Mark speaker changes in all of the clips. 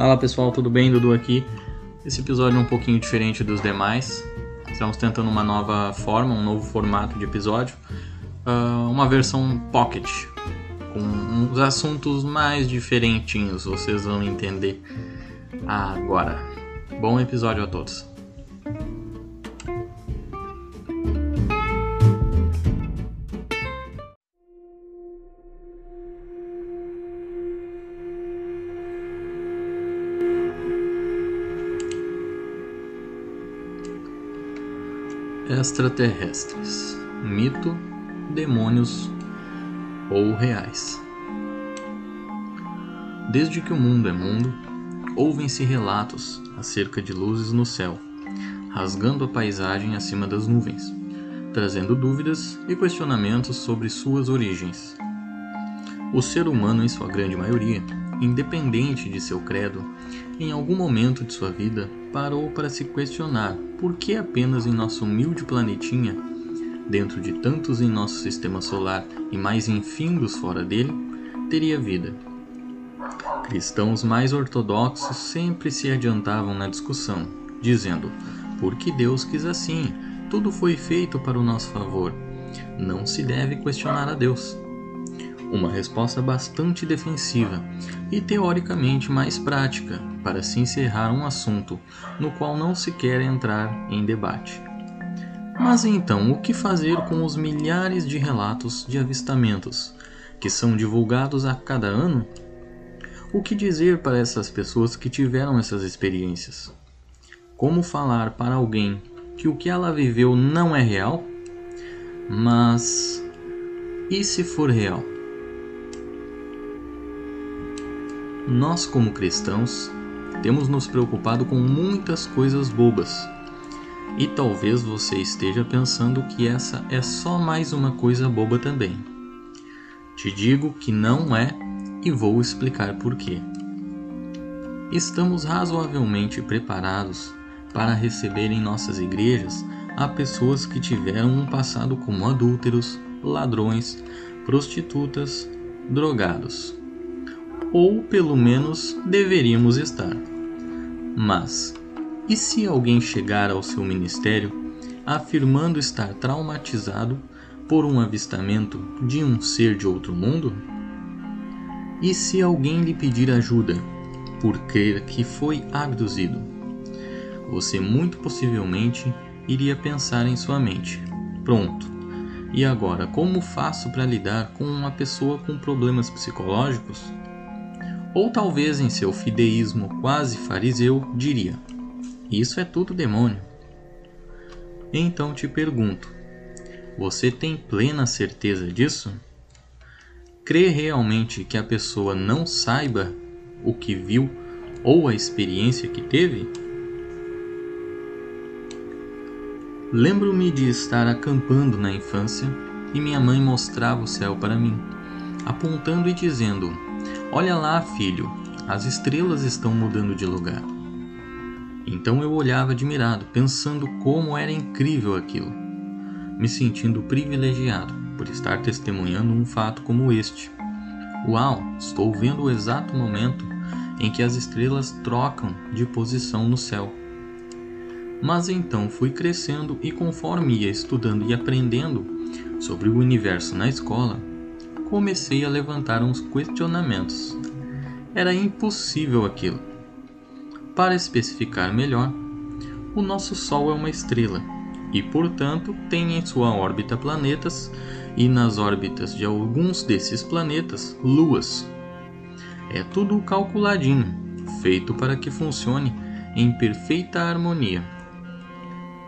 Speaker 1: Fala pessoal, tudo bem? Dudu aqui. Esse episódio é um pouquinho diferente dos demais. Estamos tentando uma nova forma, um novo formato de episódio. Uh, uma versão pocket, com uns assuntos mais diferentinhos, vocês vão entender agora. Bom episódio a todos. Extraterrestres, mito, demônios ou reais. Desde que o mundo é mundo, ouvem-se relatos acerca de luzes no céu, rasgando a paisagem acima das nuvens, trazendo dúvidas e questionamentos sobre suas origens. O ser humano, em sua grande maioria, independente de seu credo, em algum momento de sua vida parou para se questionar por que apenas em nosso humilde planetinha, dentro de tantos em nosso sistema solar e mais infindos fora dele, teria vida. Cristãos mais ortodoxos sempre se adiantavam na discussão, dizendo: porque Deus quis assim, tudo foi feito para o nosso favor. Não se deve questionar a Deus. Uma resposta bastante defensiva e teoricamente mais prática para se encerrar um assunto no qual não se quer entrar em debate. Mas então, o que fazer com os milhares de relatos de avistamentos que são divulgados a cada ano? O que dizer para essas pessoas que tiveram essas experiências? Como falar para alguém que o que ela viveu não é real? Mas e se for real? Nós, como cristãos, temos nos preocupado com muitas coisas bobas. E talvez você esteja pensando que essa é só mais uma coisa boba também. Te digo que não é e vou explicar por quê. Estamos razoavelmente preparados para receber em nossas igrejas a pessoas que tiveram um passado como adúlteros, ladrões, prostitutas, drogados ou pelo menos deveríamos estar. Mas, e se alguém chegar ao seu ministério afirmando estar traumatizado por um avistamento de um ser de outro mundo? E se alguém lhe pedir ajuda por crer que foi abduzido? Você muito possivelmente iria pensar em sua mente: pronto, e agora como faço para lidar com uma pessoa com problemas psicológicos? Ou talvez em seu fideísmo quase fariseu diria: Isso é tudo demônio. Então te pergunto: você tem plena certeza disso? Crê realmente que a pessoa não saiba o que viu ou a experiência que teve? Lembro-me de estar acampando na infância e minha mãe mostrava o céu para mim, apontando e dizendo: Olha lá, filho, as estrelas estão mudando de lugar. Então eu olhava admirado, pensando como era incrível aquilo, me sentindo privilegiado por estar testemunhando um fato como este. Uau, estou vendo o exato momento em que as estrelas trocam de posição no céu. Mas então fui crescendo e conforme ia estudando e aprendendo sobre o universo na escola, comecei a levantar uns questionamentos. Era impossível aquilo. Para especificar melhor, o nosso Sol é uma estrela e, portanto, tem em sua órbita planetas e nas órbitas de alguns desses planetas luas. É tudo calculadinho, feito para que funcione em perfeita harmonia.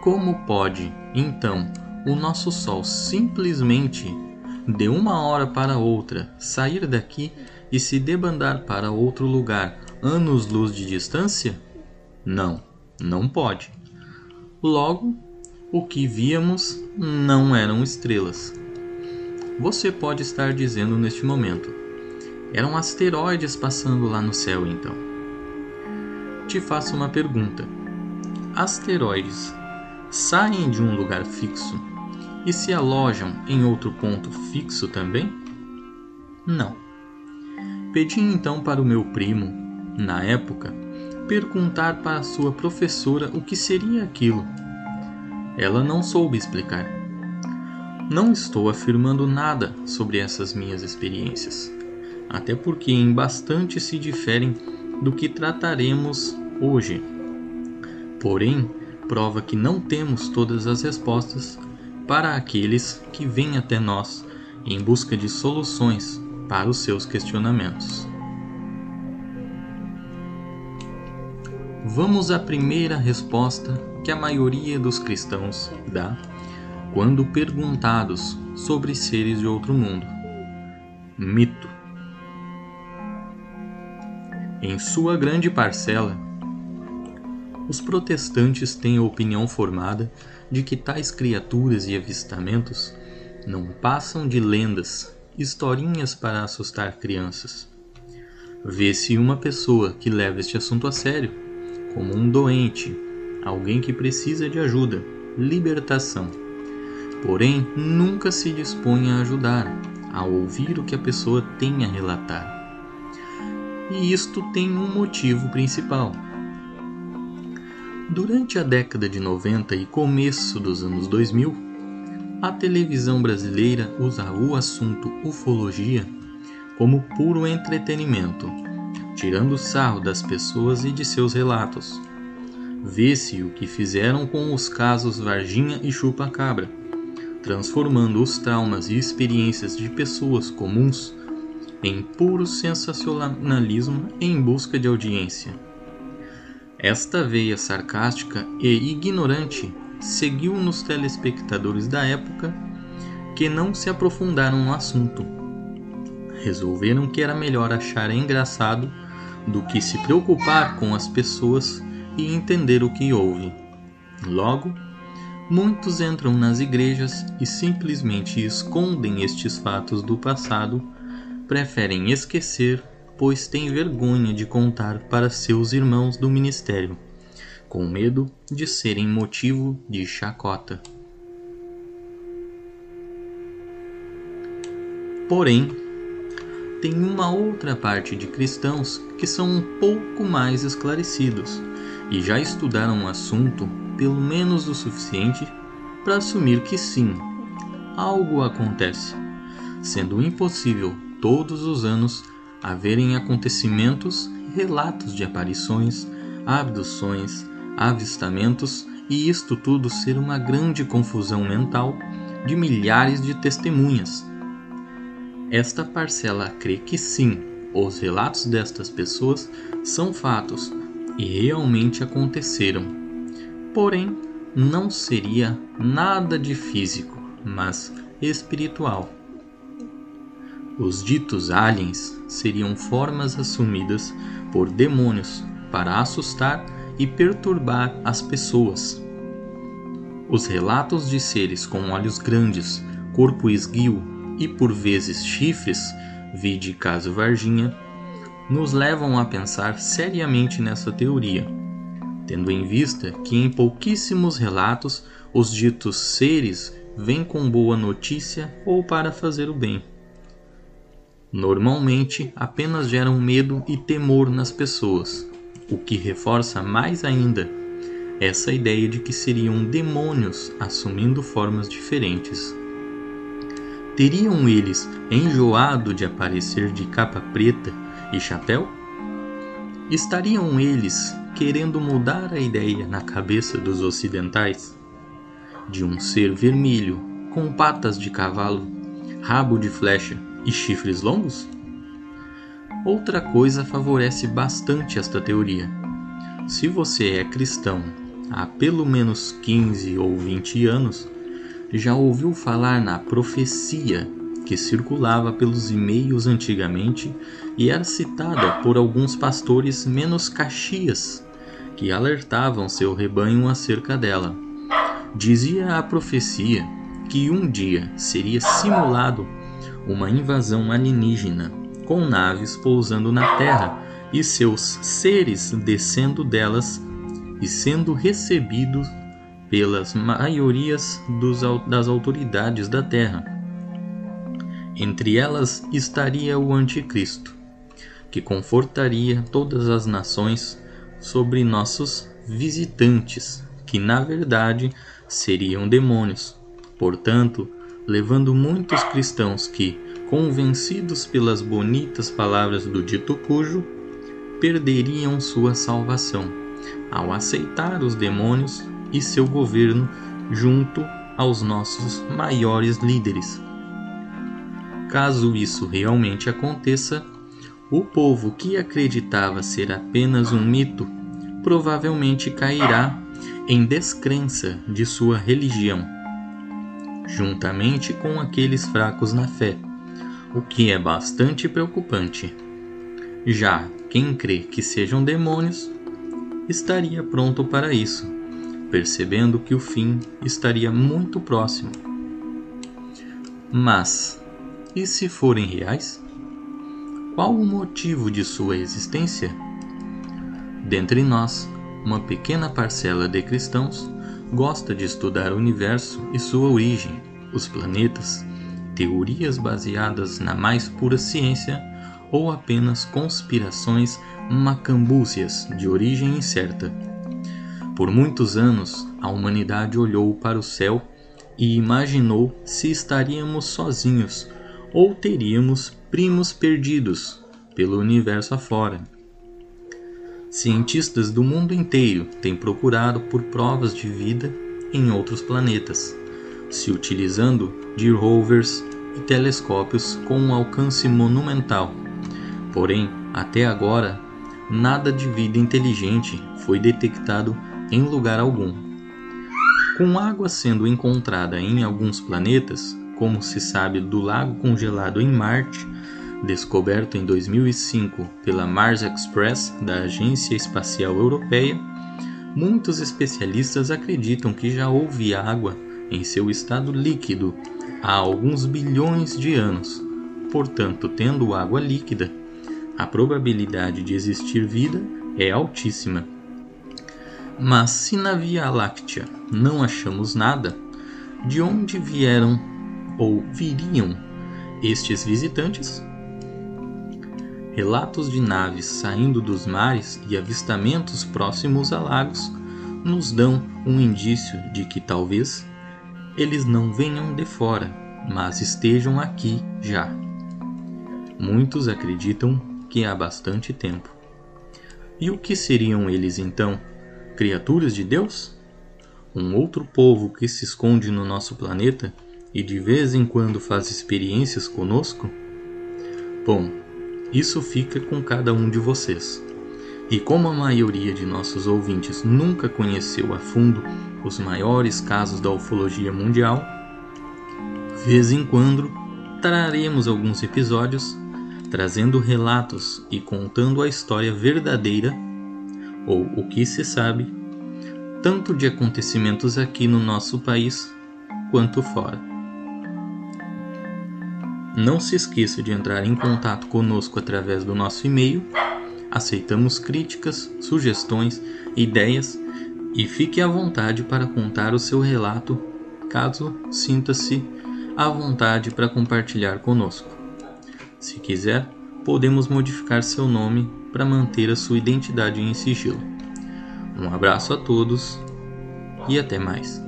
Speaker 1: Como pode, então, o nosso Sol simplesmente de uma hora para outra, sair daqui e se debandar para outro lugar, anos-luz de distância? Não, não pode. Logo, o que víamos não eram estrelas. Você pode estar dizendo neste momento: eram asteroides passando lá no céu então. Te faço uma pergunta: asteroides saem de um lugar fixo e se alojam em outro ponto fixo também? Não. Pedi então para o meu primo, na época, perguntar para sua professora o que seria aquilo. Ela não soube explicar. Não estou afirmando nada sobre essas minhas experiências, até porque em bastante se diferem do que trataremos hoje. Porém, prova que não temos todas as respostas para aqueles que vêm até nós em busca de soluções para os seus questionamentos. Vamos à primeira resposta que a maioria dos cristãos dá quando perguntados sobre seres de outro mundo. Mito. Em sua grande parcela, os protestantes têm a opinião formada de que tais criaturas e avistamentos não passam de lendas, historinhas para assustar crianças. Vê-se uma pessoa que leva este assunto a sério, como um doente, alguém que precisa de ajuda, libertação. Porém, nunca se dispõe a ajudar, a ouvir o que a pessoa tem a relatar. E isto tem um motivo principal. Durante a década de 90 e começo dos anos 2000, a televisão brasileira usa o assunto ufologia como puro entretenimento, tirando sarro das pessoas e de seus relatos Vê-se o que fizeram com os casos Varginha e Chupa-Cabra, transformando os traumas e experiências de pessoas comuns em puro sensacionalismo em busca de audiência. Esta veia sarcástica e ignorante seguiu nos telespectadores da época que não se aprofundaram no assunto. Resolveram que era melhor achar engraçado do que se preocupar com as pessoas e entender o que houve. Logo, muitos entram nas igrejas e simplesmente escondem estes fatos do passado, preferem esquecer, pois têm vergonha de contar para seus irmãos do ministério, com medo de serem motivo de chacota. Porém, tem uma outra parte de cristãos que são um pouco mais esclarecidos e já estudaram o assunto pelo menos o suficiente para assumir que sim, algo acontece, sendo impossível todos os anos haverem acontecimentos relatos de aparições, abduções, avistamentos e isto tudo ser uma grande confusão mental de milhares de testemunhas. Esta parcela crê que sim, os relatos destas pessoas são fatos e realmente aconteceram. Porém, não seria nada de físico, mas espiritual. Os ditos aliens seriam formas assumidas por demônios para assustar e perturbar as pessoas. Os relatos de seres com olhos grandes, corpo esguio e por vezes chifres, vide caso Varginha, nos levam a pensar seriamente nessa teoria, tendo em vista que em pouquíssimos relatos os ditos seres vêm com boa notícia ou para fazer o bem. Normalmente apenas geram medo e temor nas pessoas, o que reforça mais ainda essa ideia de que seriam demônios assumindo formas diferentes. Teriam eles enjoado de aparecer de capa preta e chapéu? Estariam eles querendo mudar a ideia na cabeça dos ocidentais de um ser vermelho com patas de cavalo, rabo de flecha e chifres longos? Outra coisa favorece bastante esta teoria. Se você é cristão há pelo menos 15 ou 20 anos, já ouviu falar na profecia que circulava pelos e-mails antigamente e era citada por alguns pastores menos caxias que alertavam seu rebanho acerca dela. Dizia a profecia que um dia seria simulado uma invasão alienígena com naves pousando na Terra e seus seres descendo delas e sendo recebidos pelas maiorias dos, das autoridades da Terra entre elas estaria o Anticristo, que confortaria todas as nações, sobre nossos visitantes, que na verdade seriam demônios. Portanto, levando muitos cristãos que, convencidos pelas bonitas palavras do dito cujo, perderiam sua salvação ao aceitar os demônios e seu governo junto aos nossos maiores líderes. Caso isso realmente aconteça, o povo que acreditava ser apenas um mito provavelmente cairá em descrença de sua religião, juntamente com aqueles fracos na fé, o que é bastante preocupante. Já quem crê que sejam demônios estaria pronto para isso, percebendo que o fim estaria muito próximo. Mas, e se forem reais? Qual o motivo de sua existência? Dentre nós, uma pequena parcela de cristãos gosta de estudar o universo e sua origem, os planetas, teorias baseadas na mais pura ciência ou apenas conspirações macambúzias de origem incerta. Por muitos anos, a humanidade olhou para o céu e imaginou se estaríamos sozinhos ou teríamos primos perdidos pelo universo afora. Cientistas do mundo inteiro têm procurado por provas de vida em outros planetas, se utilizando de rovers e telescópios com um alcance monumental. Porém, até agora, nada de vida inteligente foi detectado em lugar algum. Com água sendo encontrada em alguns planetas, como se sabe do lago congelado em Marte, descoberto em 2005 pela Mars Express da Agência Espacial Europeia, muitos especialistas acreditam que já houve água em seu estado líquido há alguns bilhões de anos. Portanto, tendo água líquida, a probabilidade de existir vida é altíssima. Mas se na Via Láctea não achamos nada, de onde vieram ou viriam estes visitantes? Relatos de naves saindo dos mares e avistamentos próximos a lagos nos dão um indício de que talvez eles não venham de fora, mas estejam aqui já. Muitos acreditam que há bastante tempo. E o que seriam eles então? Criaturas de Deus? Um outro povo que se esconde no nosso planeta e de vez em quando faz experiências conosco? Bom, isso fica com cada um de vocês. E como a maioria de nossos ouvintes nunca conheceu a fundo os maiores casos da ufologia mundial, vez em quando traremos alguns episódios trazendo relatos e contando a história verdadeira ou o que se sabe, tanto de acontecimentos aqui no nosso país quanto fora. Não se esqueça de entrar em contato conosco através do nosso e-mail. Aceitamos críticas, sugestões, ideias e fique à vontade para contar o seu relato, caso sinta-se à vontade para compartilhar conosco. Se quiser, podemos modificar seu nome para manter a sua identidade em sigilo. Um abraço a todos e até mais.